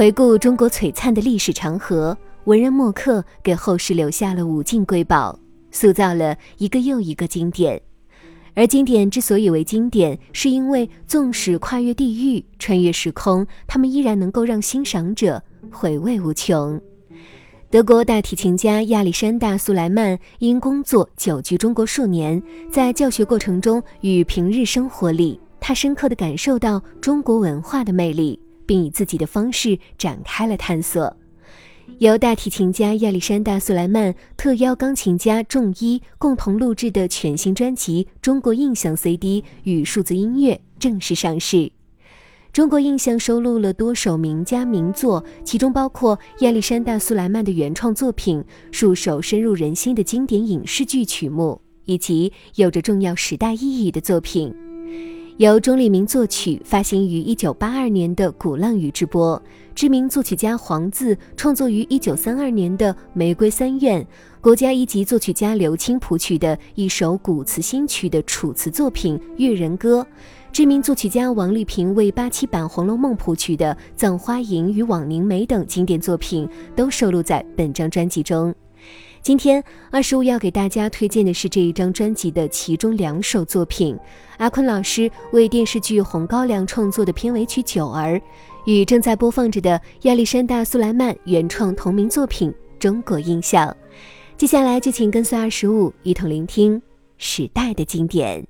回顾中国璀璨的历史长河，文人墨客给后世留下了五境瑰宝，塑造了一个又一个经典。而经典之所以为经典，是因为纵使跨越地域、穿越时空，他们依然能够让欣赏者回味无穷。德国大提琴家亚历山大·苏莱曼因工作久居中国数年，在教学过程中与平日生活里，他深刻地感受到中国文化的魅力。并以自己的方式展开了探索。由大提琴家亚历山大·苏莱曼特邀钢琴家仲一共同录制的全新专辑《中国印象 CD 与数字音乐》正式上市。《中国印象》收录了多首名家名作，其中包括亚历山大·苏莱曼的原创作品、数首深入人心的经典影视剧曲目，以及有着重要时代意义的作品。由钟立明作曲，发行于一九八二年的《鼓浪屿之波》；知名作曲家黄自创作于一九三二年的《玫瑰三院》；国家一级作曲家刘青谱曲的一首古词新曲的楚辞作品《越人歌》；知名作曲家王丽萍为八七版《红楼梦》谱曲的《葬花吟》与《枉凝眉》等经典作品，都收录在本张专辑中。今天二十五要给大家推荐的是这一张专辑的其中两首作品。阿坤老师为电视剧《红高粱》创作的片尾曲《九儿》，与正在播放着的亚历山大·苏莱曼原创同名作品《中国印象》。接下来就请跟随二十五一同聆听时代的经典。